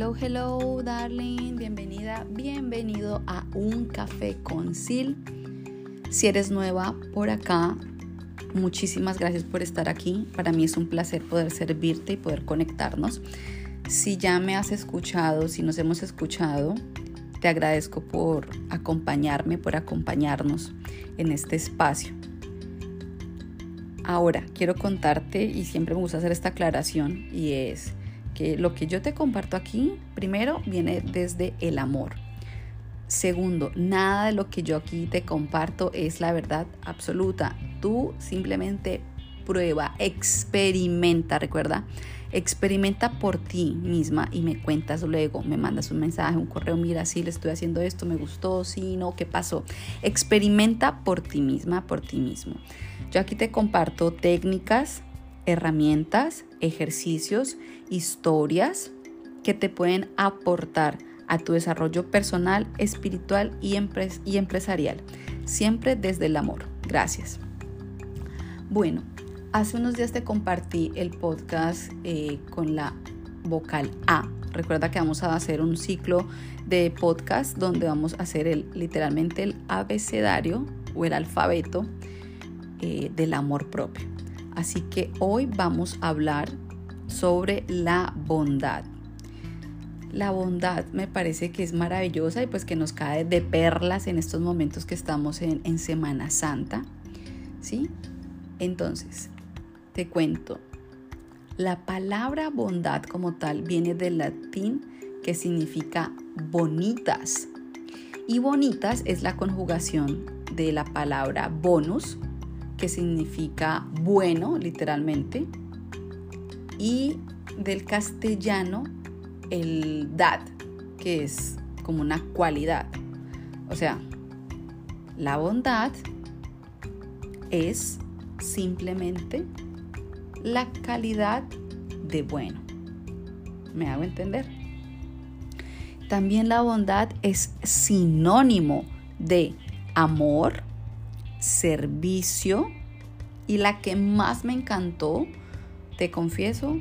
Hello, hello, darling. Bienvenida, bienvenido a Un Café con Sil. Si eres nueva por acá, muchísimas gracias por estar aquí. Para mí es un placer poder servirte y poder conectarnos. Si ya me has escuchado, si nos hemos escuchado, te agradezco por acompañarme, por acompañarnos en este espacio. Ahora, quiero contarte, y siempre me gusta hacer esta aclaración, y es lo que yo te comparto aquí, primero, viene desde el amor. Segundo, nada de lo que yo aquí te comparto es la verdad absoluta. Tú simplemente prueba, experimenta, recuerda, experimenta por ti misma y me cuentas luego, me mandas un mensaje, un correo, mira, sí, le estoy haciendo esto, me gustó, sí, no, ¿qué pasó? Experimenta por ti misma, por ti mismo. Yo aquí te comparto técnicas, herramientas, ejercicios, historias que te pueden aportar a tu desarrollo personal, espiritual y, empresarial, siempre desde el amor. Gracias. Bueno, hace unos días te compartí el podcast eh, con la vocal A. Recuerda que vamos a hacer un ciclo de podcast donde vamos a hacer el, literalmente el abecedario o el alfabeto eh, del amor propio. Así que hoy vamos a hablar sobre la bondad. La bondad me parece que es maravillosa y pues que nos cae de perlas en estos momentos que estamos en, en Semana Santa. ¿Sí? Entonces, te cuento. La palabra bondad como tal viene del latín que significa bonitas. Y bonitas es la conjugación de la palabra bonus, que significa bueno, literalmente, y del castellano el dad, que es como una cualidad. O sea, la bondad es simplemente la calidad de bueno. ¿Me hago entender? También la bondad es sinónimo de amor, servicio y la que más me encantó, te confieso,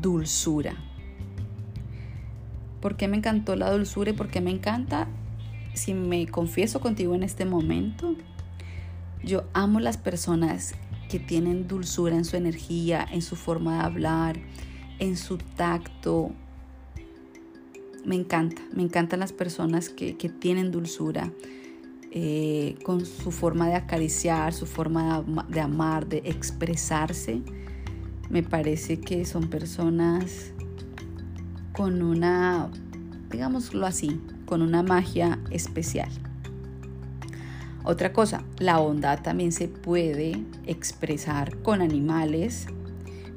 dulzura. ¿Por qué me encantó la dulzura y por qué me encanta? Si me confieso contigo en este momento, yo amo las personas que tienen dulzura en su energía, en su forma de hablar, en su tacto. Me encanta, me encantan las personas que, que tienen dulzura, eh, con su forma de acariciar, su forma de, amar, de expresarse. Me parece que son personas con una, digámoslo así, con una magia especial. Otra cosa, la bondad también se puede expresar con animales,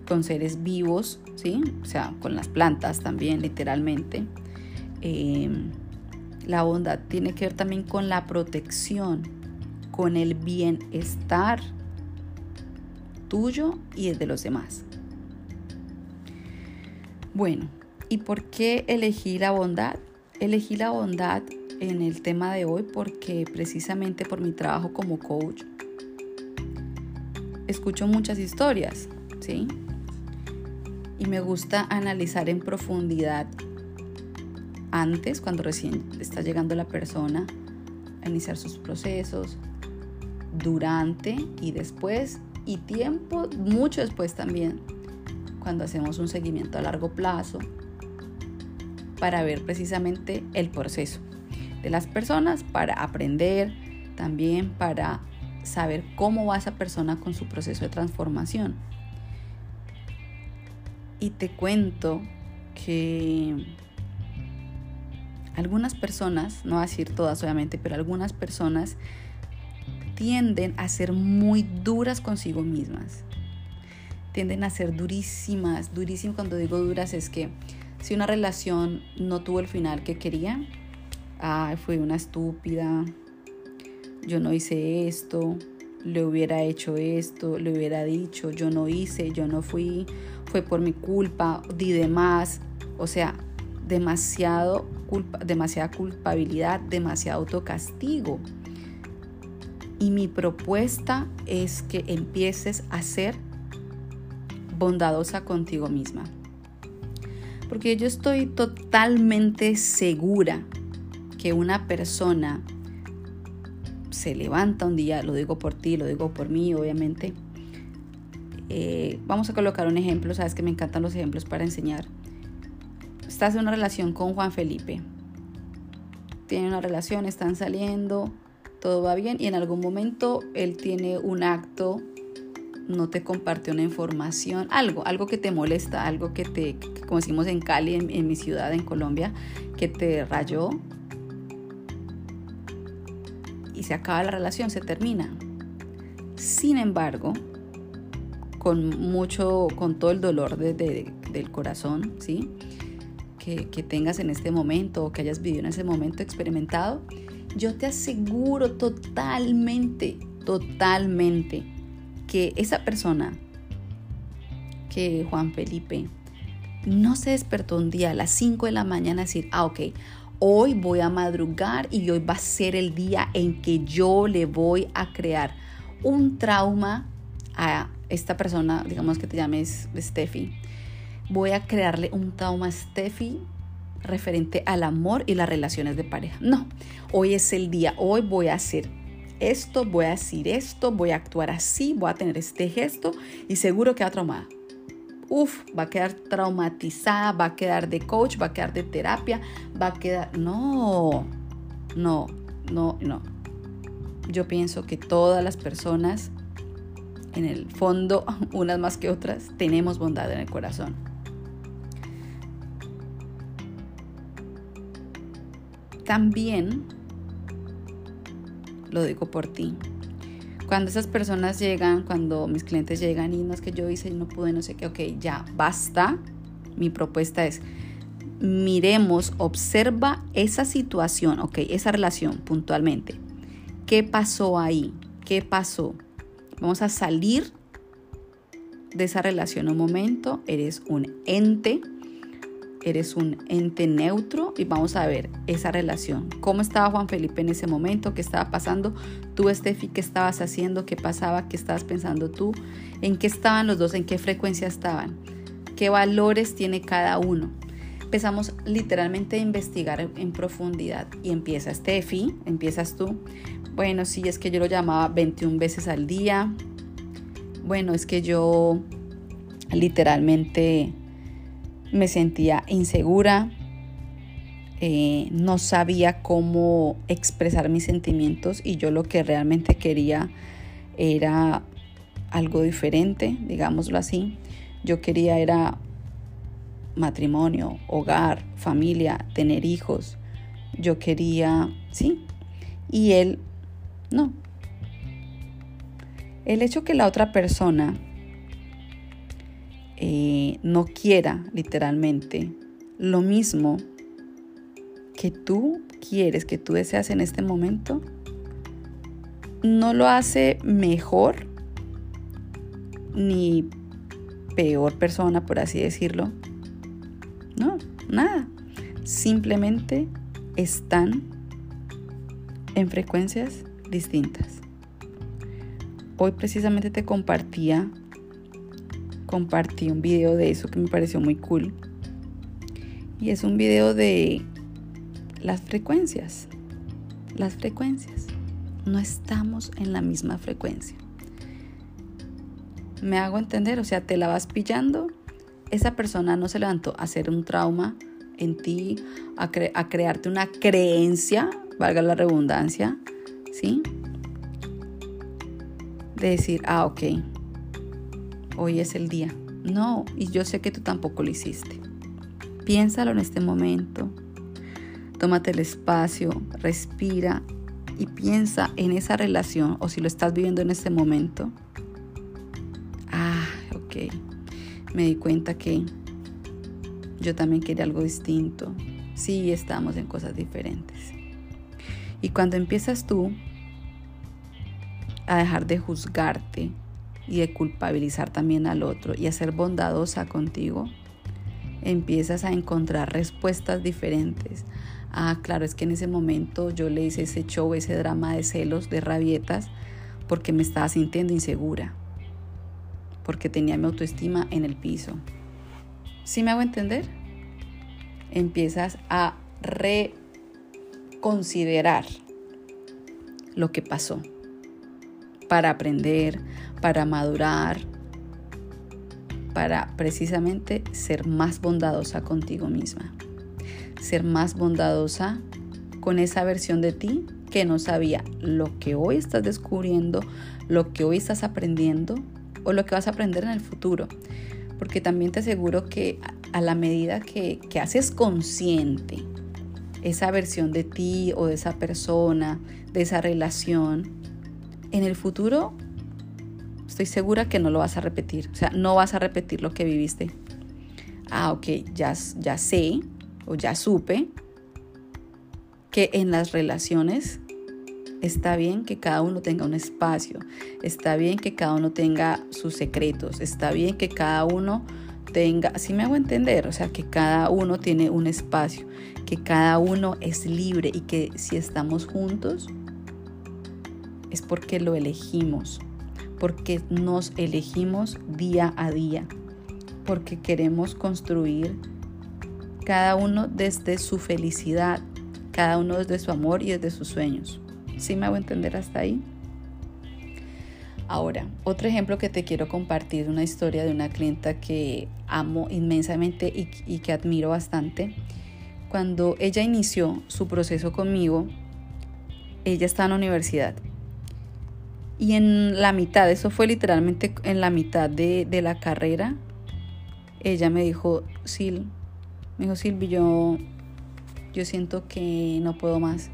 con seres vivos, ¿sí? O sea, con las plantas también, literalmente. Eh, la bondad tiene que ver también con la protección, con el bienestar tuyo y el de los demás. Bueno, ¿y por qué elegí la bondad? Elegí la bondad en el tema de hoy porque precisamente por mi trabajo como coach escucho muchas historias, ¿sí? Y me gusta analizar en profundidad antes, cuando recién está llegando la persona a iniciar sus procesos, durante y después, y tiempo, mucho después también, cuando hacemos un seguimiento a largo plazo, para ver precisamente el proceso de las personas, para aprender, también para saber cómo va esa persona con su proceso de transformación. Y te cuento que algunas personas, no a decir todas obviamente, pero algunas personas tienden a ser muy duras consigo mismas. Tienden a ser durísimas, durísimas. Cuando digo duras es que si una relación no tuvo el final que quería, ay, fue una estúpida, yo no hice esto, le hubiera hecho esto, le hubiera dicho, yo no hice, yo no fui, fue por mi culpa, di de más. O sea, demasiado demasiada culpabilidad, demasiado autocastigo. Y mi propuesta es que empieces a ser bondadosa contigo misma. Porque yo estoy totalmente segura que una persona se levanta un día, lo digo por ti, lo digo por mí, obviamente. Eh, vamos a colocar un ejemplo, sabes que me encantan los ejemplos para enseñar. Estás en una relación con Juan Felipe. Tienen una relación, están saliendo, todo va bien y en algún momento él tiene un acto, no te comparte una información, algo, algo que te molesta, algo que te, como decimos en Cali, en, mi ciudad, en Colombia, que te rayó, y se acaba la relación, se termina. Sin embargo, con mucho, con todo el dolor del corazón, ¿sí? Que, tengas en este momento o que hayas vivido en ese momento experimentado, yo te aseguro totalmente, totalmente que esa persona, que Juan Felipe, no se despertó un día a las 5 de la mañana a decir, ah, ok, Hoy voy a madrugar y hoy va a ser el día en que yo le voy a crear un trauma a esta persona, digamos que te llames Steffi. Voy a crearle un trauma a Steffi referente al amor y las relaciones de pareja. No, hoy es el día, hoy voy a hacer esto, voy a decir esto, voy a actuar así, voy a tener este gesto y seguro que va a traumar Uf, va a quedar traumatizada, va a quedar de coach, va a quedar de terapia, va a quedar... No, no, no, no. Yo pienso que todas las personas, en el fondo, unas más que otras, tenemos bondad en el corazón. También, lo digo por ti, cuando esas personas llegan, cuando mis clientes llegan y no es que yo hice no pude, no sé qué, ok, ya, basta. Mi propuesta es, miremos, observa esa situación, ok, esa relación puntualmente. ¿Qué pasó ahí? ¿Qué pasó? Vamos a salir de esa relación un momento. Eres un ente eres un ente neutro y vamos a ver esa relación. ¿Cómo estaba Juan Felipe en ese momento? ¿Qué estaba pasando? Tú, Estefi, ¿qué estabas haciendo? ¿Qué pasaba? ¿Qué estabas pensando tú? ¿En qué estaban los dos? ¿En qué frecuencia estaban? ¿Qué valores tiene cada uno? Empezamos literalmente a investigar en profundidad y empieza Steffi, empiezas tú. Bueno, sí, es que yo lo llamaba 21 veces al día. Bueno, es que yo literalmente me sentía insegura, eh, no sabía cómo expresar mis sentimientos y yo lo que realmente quería era algo diferente, digámoslo así. Yo quería era matrimonio, hogar, familia, tener hijos. Yo quería, sí. Y él, no. El hecho que la otra persona eh, no quiera literalmente lo mismo que tú quieres, que tú deseas en este momento, no lo hace mejor ni peor persona, por así decirlo. No, nada. Simplemente están en frecuencias distintas. Hoy precisamente te compartía compartí un video de eso que me pareció muy cool. Y es un video de las frecuencias. Las frecuencias. No estamos en la misma frecuencia. Me hago entender, o sea, te la vas pillando. Esa persona no se levantó a hacer un trauma en ti, a, a crearte una creencia, valga la redundancia, ¿sí? De decir, ah, ok, hoy es el día. No, y yo sé que tú tampoco lo hiciste. Piénsalo en este momento. Tómate el espacio, respira y piensa en esa relación o si lo estás viviendo en este momento. Ah, ok. Me di cuenta que yo también quería algo distinto. Sí, estamos en cosas diferentes. Y cuando empiezas tú a dejar de juzgarte, y de culpabilizar también al otro y a ser bondadosa contigo, empiezas a encontrar respuestas diferentes. Ah, claro, es que en ese momento yo le hice ese show, ese drama de celos, de rabietas, porque me estaba sintiendo insegura, porque tenía mi autoestima en el piso. ¿Sí me hago entender? empiezas a reconsiderar lo que pasó para aprender, para madurar, para precisamente ser más bondadosa contigo misma, ser más bondadosa con esa versión de ti que no sabía lo que hoy estás descubriendo, lo que hoy estás aprendiendo o lo que vas a aprender en el futuro. Porque también te aseguro que a la medida que, que haces consciente esa versión de ti o de esa persona, de esa relación, en el futuro estoy segura que no lo vas a repetir. O sea, no vas a repetir lo que viviste. Ah, ok, ya, ya sé o ya supe que en las relaciones está bien que cada uno tenga un espacio, está bien que cada uno tenga sus secretos, está bien que cada uno tenga, así me hago entender, o sea, que cada uno tiene un espacio, que cada uno es libre y que si estamos juntos porque lo elegimos, porque nos elegimos día a día, porque queremos construir cada uno desde su felicidad, cada uno desde su amor y desde sus sueños. ¿Sí me hago entender hasta ahí? Ahora, otro ejemplo que te quiero compartir, una historia de una clienta que amo inmensamente y, y, que admiro bastante. Cuando ella inició su proceso conmigo, ella está en la universidad. Y en la mitad, eso fue literalmente en la mitad de, de la carrera, ella me dijo, Sil, me dijo Silvi, yo, yo siento que no puedo más.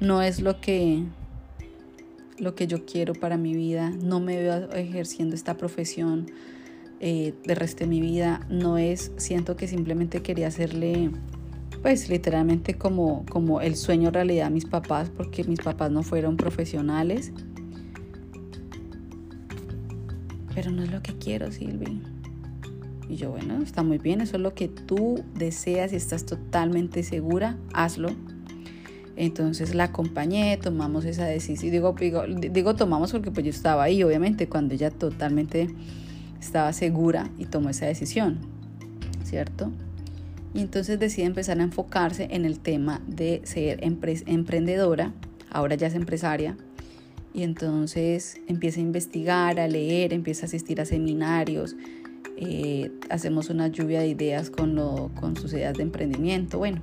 No es lo que lo que yo quiero para mi vida, no me veo ejerciendo esta profesión eh, de resto de mi vida, no es, siento que simplemente quería hacerle, pues literalmente como, como el sueño realidad a mis papás, porque mis papás no fueron profesionales. Pero no es lo que quiero, Silvi. Y yo, bueno, está muy bien, eso es lo que tú deseas y estás totalmente segura, hazlo entonces la acompañé, tomamos esa decisión. Digo, digo, digo tomamos porque pues yo estaba ahí, obviamente, cuando ella totalmente estaba segura y tomó esa decisión, ¿cierto? Y entonces decide empezar a enfocarse en el tema de ser emprendedora, ahora ya es empresaria, y entonces empieza a investigar, a leer, empieza a asistir a seminarios, eh, hacemos una lluvia de ideas con, lo, con sus ideas de emprendimiento, bueno,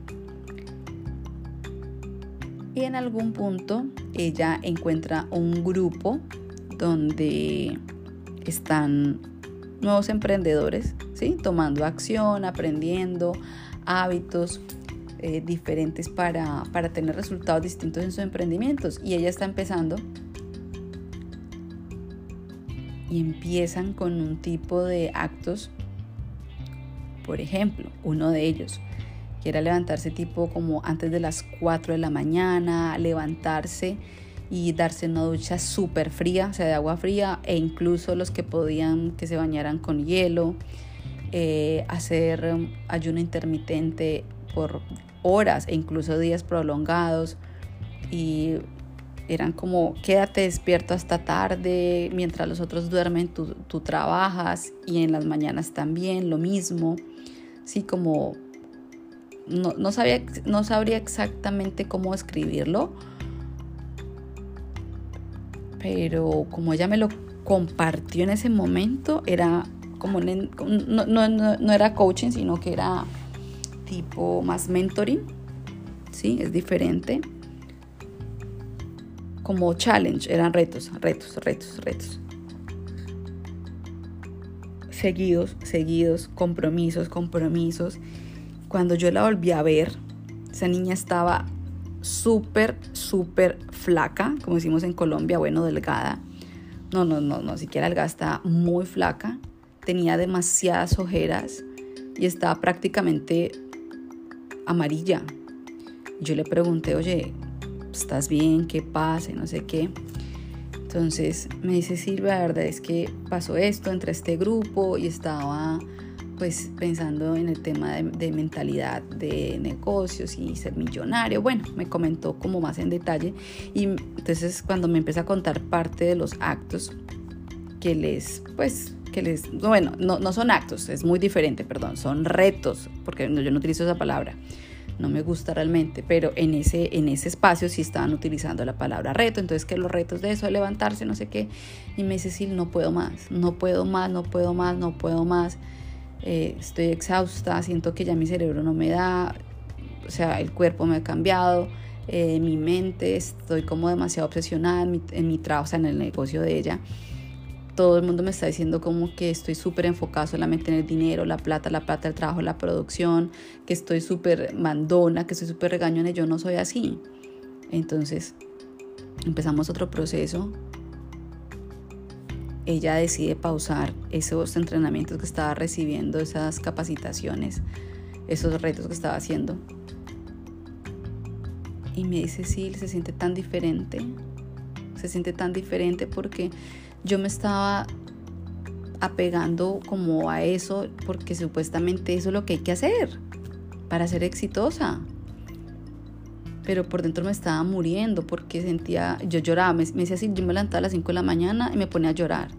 y en algún punto ella encuentra un grupo donde están nuevos emprendedores, ¿sí? tomando acción, aprendiendo hábitos eh, diferentes para, para tener resultados distintos en sus emprendimientos. Y ella está empezando y empiezan con un tipo de actos, por ejemplo, uno de ellos, que era levantarse tipo como antes de las 4 de la mañana, levantarse y darse una ducha súper fría, o sea, de agua fría, e incluso los que podían que se bañaran con hielo, eh, hacer ayuno intermitente por horas e incluso días prolongados y eran como quédate despierto hasta tarde, mientras los otros duermen tú, tú trabajas y en las mañanas también lo mismo, sí, como no, sabía, no sabría exactamente cómo escribirlo, pero como ella me lo compartió en ese momento, era como, no, no, era coaching, sino que era tipo más mentoring, ¿sí? Es diferente. Como challenge, eran retos, retos, retos, retos. Seguidos, seguidos, compromisos, compromisos. Cuando yo la volví a ver, esa niña estaba súper, súper flaca, como decimos en Colombia, bueno, delgada. No, no, no, no, siquiera delgada, estaba muy flaca. Tenía demasiadas ojeras y estaba prácticamente amarilla. Yo le pregunté, oye, ¿estás bien? ¿Qué pasa? No sé qué. Entonces me dice Silvia, la verdad es que pasó esto entre este grupo y estaba pues pensando en el tema de, mentalidad de negocios y ser millonario. Bueno, me comentó como más en detalle y entonces cuando me empieza a contar parte de los actos que les, pues que les, bueno, no, no son actos, es muy diferente, perdón, son retos, porque yo no utilizo esa palabra no me gusta realmente, pero en ese, en ese espacio sí estaban utilizando la palabra reto, entonces que los retos de eso, de levantarse, no sé qué, y me dice, sí, no puedo más, no puedo más, no puedo más, no puedo más, eh, estoy exhausta, siento que ya mi cerebro no me da, o sea, el cuerpo me ha cambiado, eh, mi mente, estoy como demasiado obsesionada en mi, en mi trabajo, o sea, en el negocio de ella todo el mundo me está diciendo como que estoy súper enfocado solamente en el dinero, la plata, la plata, el trabajo, la producción, que estoy súper mandona, que estoy súper regañona yo no soy así. Entonces empezamos otro proceso. Ella decide pausar esos entrenamientos que estaba recibiendo, esas capacitaciones, esos retos que estaba haciendo. Y me dice, sí, se siente tan diferente. Se siente tan diferente porque yo me estaba apegando como a eso porque supuestamente eso es lo que hay que hacer para ser exitosa. Pero por dentro me estaba muriendo porque sentía, yo lloraba, me, decía así, yo me levantaba a las 5 de la mañana y me ponía a llorar.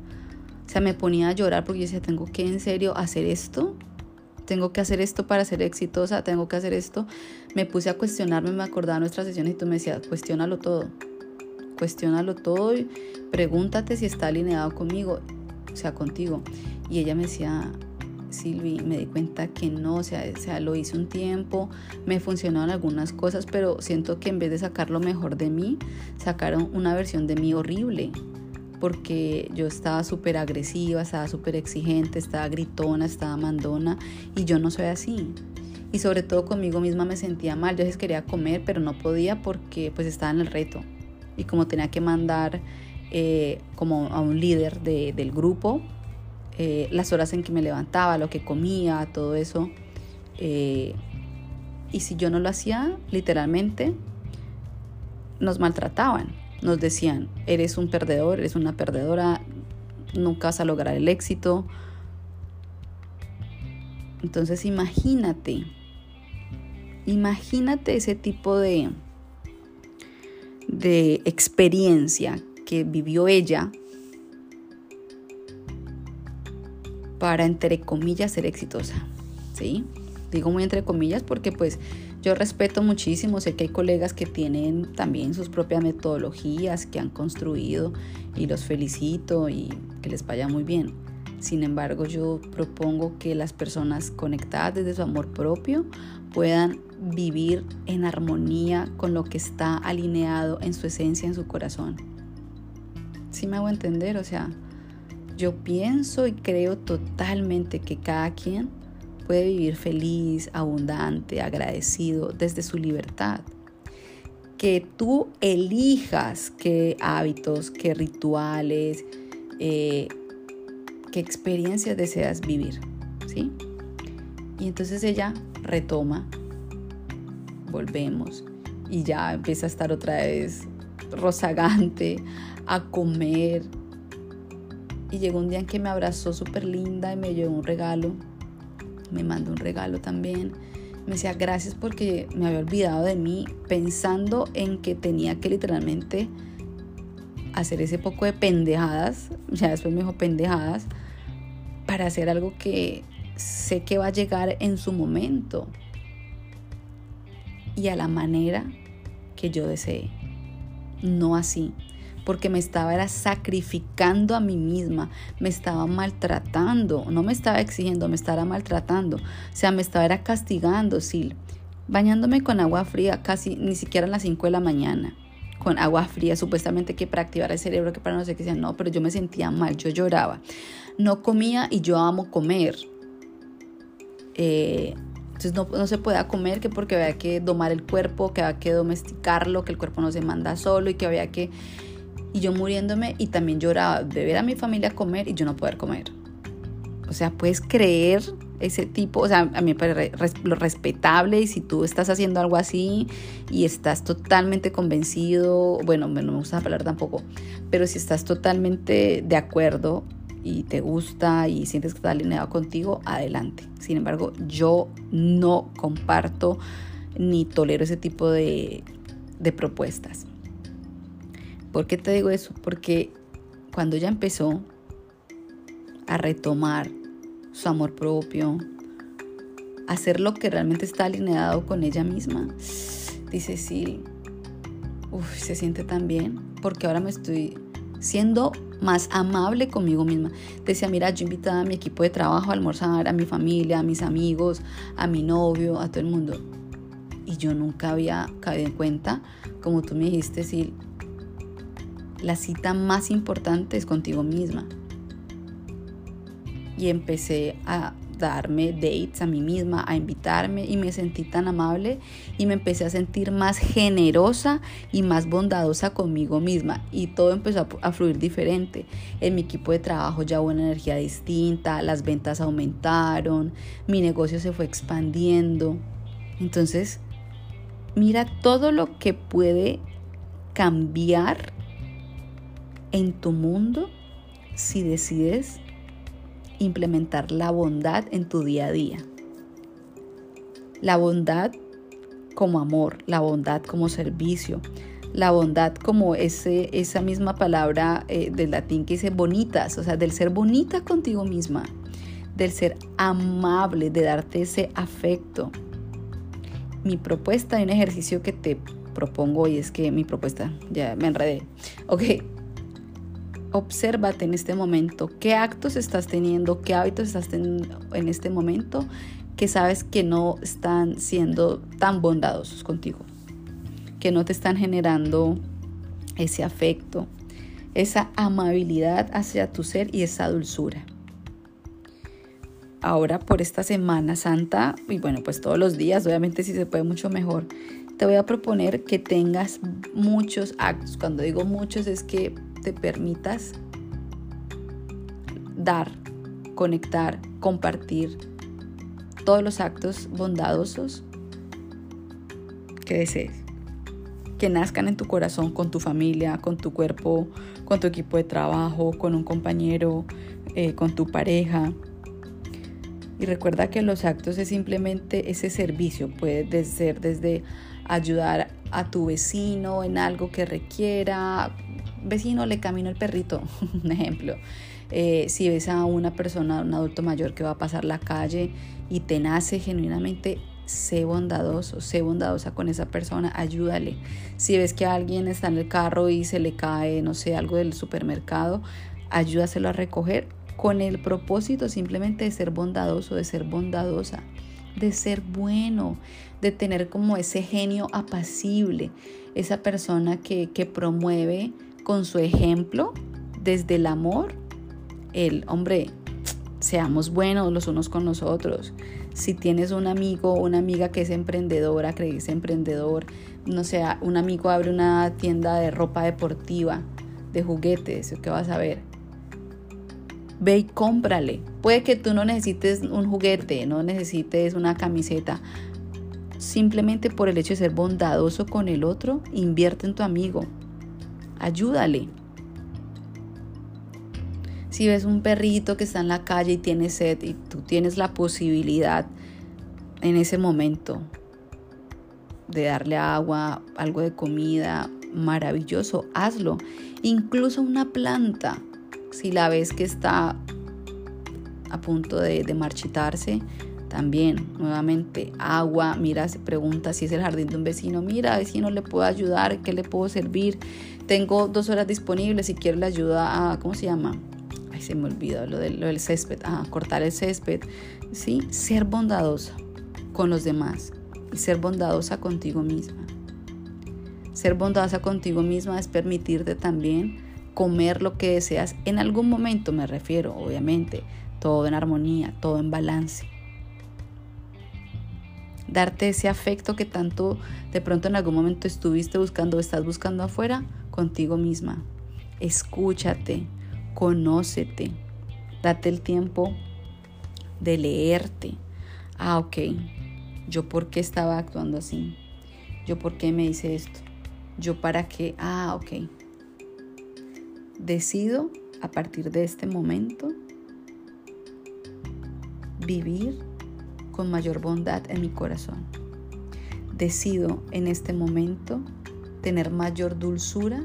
O sea, me ponía a llorar porque yo decía, tengo que en serio hacer esto, tengo que hacer esto para ser exitosa, tengo que hacer esto. Me puse a cuestionarme, me acordaba nuestras sesiones y tú me decías, cuestiónalo todo cuestiónalo todo y pregúntate si está alineado conmigo, o sea, contigo. Y ella me decía, Silvi, me di cuenta que no, o sea, sea, lo hice un tiempo, me funcionaron algunas cosas, pero siento que en vez de sacar lo mejor de mí, sacaron una versión de mí horrible, porque yo estaba súper agresiva, estaba súper exigente, estaba gritona, estaba mandona, y yo no soy así. Y sobre todo conmigo misma me sentía mal, yo les quería comer, pero no podía porque pues estaba en el reto y como tenía que mandar eh, como a un líder del grupo, eh, las horas en que me levantaba, lo que comía, todo eso. Eh, y si yo no lo hacía, literalmente, nos maltrataban. Nos decían, eres un perdedor, eres una perdedora, nunca vas a lograr el éxito. Entonces imagínate, imagínate ese tipo de, de experiencia que vivió ella para, entre comillas, ser exitosa. ¿Sí? Digo muy entre comillas porque pues yo respeto muchísimo, sé que hay colegas que tienen también sus propias metodologías que han construido y los felicito y que les vaya muy bien. Sin embargo, yo propongo que las personas conectadas desde su amor propio puedan vivir en armonía con lo que está alineado en su esencia, en su corazón. ¿Sí me hago entender? O sea, yo pienso y creo totalmente que cada quien puede vivir feliz, abundante, agradecido desde su libertad. Que tú elijas qué hábitos, qué rituales, eh, qué experiencias deseas vivir. ¿Sí? Y entonces ella retoma volvemos y ya empieza a estar otra vez rozagante, a comer. Y llegó un día en que me abrazó súper linda y me llevó un regalo. Me mandó un regalo también. Me decía gracias porque me había olvidado de mí pensando en que tenía que literalmente hacer ese poco de pendejadas. Ya después me dijo pendejadas para hacer algo que sé que va a llegar en su momento y a la manera que yo deseé. No así, porque me estaba era sacrificando a mí misma, me estaba maltratando, no me estaba exigiendo, me estaba maltratando, o sea, me estaba era castigando, sí, bañándome con agua fría casi ni siquiera a las 5 de la mañana, con agua fría, supuestamente que para activar el cerebro, que para no sé qué sea, no, pero yo me sentía mal, yo lloraba, no comía y yo amo comer. Eh, entonces no, se pueda comer que porque había que domar el cuerpo, que había que domesticarlo, que el cuerpo no se manda solo y que había que... Y yo muriéndome y también lloraba de ver a mi familia comer y yo no poder comer. O sea, puedes creer ese tipo, o sea, a mí me parece lo respetable y si tú estás haciendo algo así y estás totalmente convencido, bueno, no me gusta la palabra tampoco, pero si estás totalmente de acuerdo y te gusta y sientes que está alineado contigo, adelante. Sin embargo, yo no comparto ni tolero ese tipo de, de propuestas. ¿Por qué te digo eso? Porque cuando ella empezó a retomar su amor propio, hacer lo que realmente está alineado con ella misma. Dice, sí, uf, se siente tan bien, porque ahora me estoy siendo más amable conmigo misma. Decía, mira, yo invitaba a mi equipo de trabajo a almorzar, a mi familia, a mis amigos, a mi novio, a todo el mundo. Y yo nunca había caído en cuenta, como tú me dijiste, sí, la cita más importante es contigo misma. Y empecé a darme dates a mí misma, a invitarme y me sentí tan amable y me empecé a sentir más generosa y más bondadosa conmigo misma y todo empezó a, fluir diferente. En mi equipo de trabajo ya hubo una energía distinta, las ventas aumentaron, mi negocio se fue expandiendo. Entonces, mira todo lo que puede cambiar en tu mundo si decides implementar la bondad en tu día a día. La bondad como amor, la bondad como servicio, la bondad como ese, esa misma palabra eh, del latín que dice bonitas, o sea, del ser bonita contigo misma, del ser amable, de darte ese afecto. Mi propuesta de un ejercicio que te propongo hoy es que mi propuesta, ya me enredé, ok, obsérvate en este momento, qué actos estás teniendo, qué hábitos estás teniendo en este momento que sabes que no están siendo tan bondadosos contigo, que no te están generando ese afecto, esa amabilidad hacia tu ser y esa dulzura. Ahora por esta Semana Santa, y bueno, pues todos los días, obviamente si se puede mucho mejor, te voy a proponer que tengas muchos actos. Cuando digo muchos es que te permitas dar, conectar, compartir todos los actos bondadosos que desees. Que nazcan en tu corazón, con tu familia, con tu cuerpo, con tu equipo de trabajo, con un compañero, eh, con tu pareja. Y recuerda que los actos es simplemente ese servicio. Puede ser desde ayudar a tu vecino en algo que requiera, vecino, le camino el perrito, un ejemplo. Eh, si ves a una persona, un adulto mayor que va a pasar la calle y te nace genuinamente, sé bondadoso, sé bondadosa con esa persona, ayúdale. Si ves que alguien está en el carro y se le cae, no sé, algo del supermercado, ayúdaselo a recoger con el propósito simplemente de ser bondadoso, de ser bondadosa, de ser bueno, de tener como ese genio apacible, esa persona que, que promueve con su ejemplo, desde el amor, el hombre, seamos buenos los unos con los otros. Si tienes un amigo o una amiga que es emprendedora, que es emprendedor, no sé, un amigo abre una tienda de ropa deportiva, de juguetes, ¿qué vas a ver? Ve y cómprale. Puede que tú no necesites un juguete, no necesites una camiseta. Simplemente por el hecho de ser bondadoso con el otro, invierte en tu amigo ayúdale. Si ves un perrito que está en la calle y tiene sed y tú tienes la posibilidad en ese momento de darle agua, algo de comida, maravilloso, hazlo. Incluso una planta, si la ves que está a punto de, marchitarse, también, nuevamente, agua, mira, se pregunta si es el jardín de un vecino, mira, vecino, ¿le puedo ayudar? ¿Qué le puedo servir? Tengo dos horas disponibles si quiero la ayuda a, ¿cómo se llama? Ay, se me olvidó lo, del césped, a cortar el césped, ¿sí? Ser bondadosa con los demás y ser bondadosa contigo misma. Ser bondadosa contigo misma es permitirte también comer lo que deseas en algún momento, me refiero, obviamente, todo en armonía, todo en balance darte ese afecto que tanto de pronto en algún momento estuviste buscando o estás buscando afuera contigo misma. Escúchate, conócete, date el tiempo de leerte. Ah, ok, yo por qué estaba actuando así, yo por qué me hice esto, yo para qué, ah, ok. Decido a partir de este momento vivir con mayor bondad en mi corazón. Decido en este momento tener mayor dulzura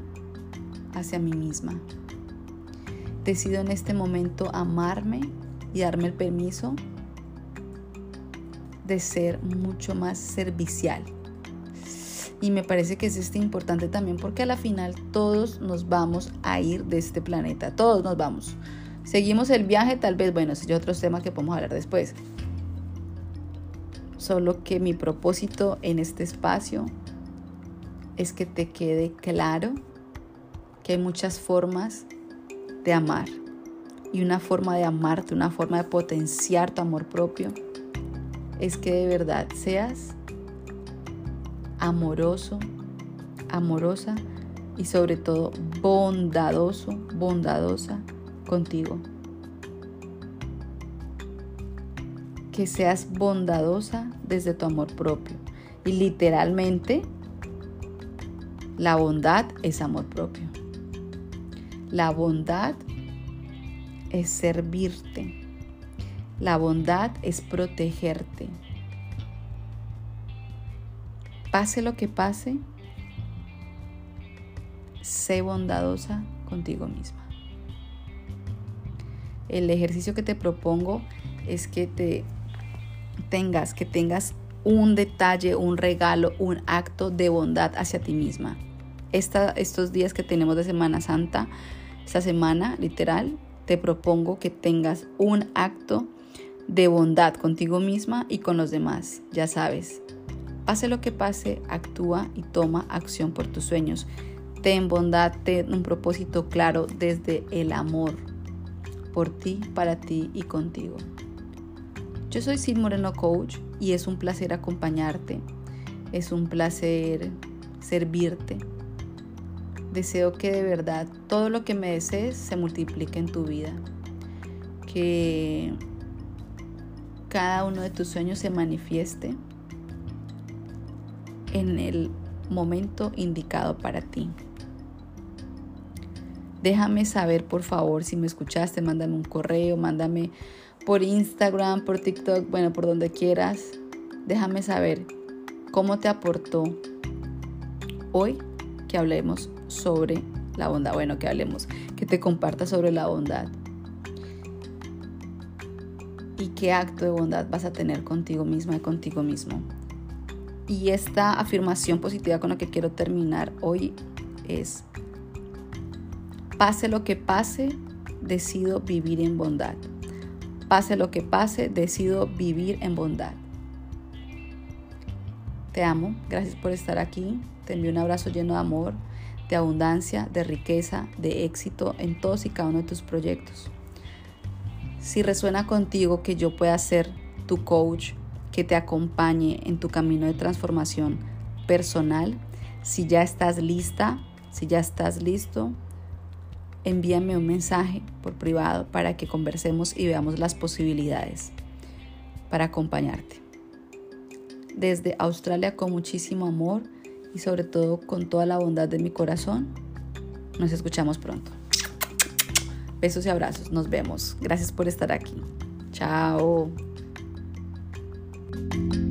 hacia mí misma. decido en este momento amarme y darme el permiso de ser mucho más servicial. Y me parece que es este importante también porque a la final todos nos vamos a ir de este planeta, todos nos vamos. Seguimos el viaje, tal vez, bueno, ese es otro tema que podemos hablar después. Solo que mi propósito en este espacio es que te quede claro que hay muchas formas de amar. Y una forma de amarte, una forma de potenciar tu amor propio, es que de verdad seas amoroso, amorosa y sobre todo bondadoso, bondadosa contigo. Que seas bondadosa desde tu amor propio. Y literalmente, la bondad es amor propio. La bondad es servirte. La bondad es protegerte. Pase lo que pase, sé bondadosa contigo misma. El ejercicio que te propongo es que te tengas, que tengas un detalle, un regalo, un acto de bondad hacia ti misma. estos días que tenemos de Semana Santa, esta semana literal, te propongo que tengas un acto de bondad contigo misma y con los demás. Ya sabes, pase lo que pase, actúa y toma acción por tus sueños. Ten bondad, ten un propósito claro desde el amor por ti, para ti y contigo. Yo soy Sid Moreno Coach y es un placer acompañarte. Es un placer servirte Deseo que de verdad todo lo que me desees se multiplique en tu vida. Que cada uno de tus sueños se manifieste en el momento indicado para ti. Déjame saber, por favor, si me escuchaste, mándame un correo, mándame por Instagram, por TikTok, bueno, por donde quieras. Déjame saber cómo te aportó hoy que hablemos sobre la bondad. Bueno, que hablemos, que te comparta sobre la bondad. Y qué acto de bondad vas a tener contigo misma y contigo mismo. Y esta afirmación positiva con la que quiero terminar hoy es, pase lo que pase, decido vivir en bondad. Pase lo que pase, decido vivir en bondad. Te amo, gracias por estar aquí. Te envío un abrazo lleno de amor de abundancia, de riqueza, de éxito en todos y cada uno de tus proyectos. Si resuena contigo que yo pueda ser tu coach, que te acompañe en tu camino de transformación personal, si ya estás lista, si ya estás listo, envíame un mensaje por privado para que conversemos y veamos las posibilidades para acompañarte. Desde Australia con muchísimo amor y sobre todo con toda la bondad de mi corazón. Nos escuchamos pronto. Besos y abrazos. Nos vemos. Gracias por estar aquí. Chao. you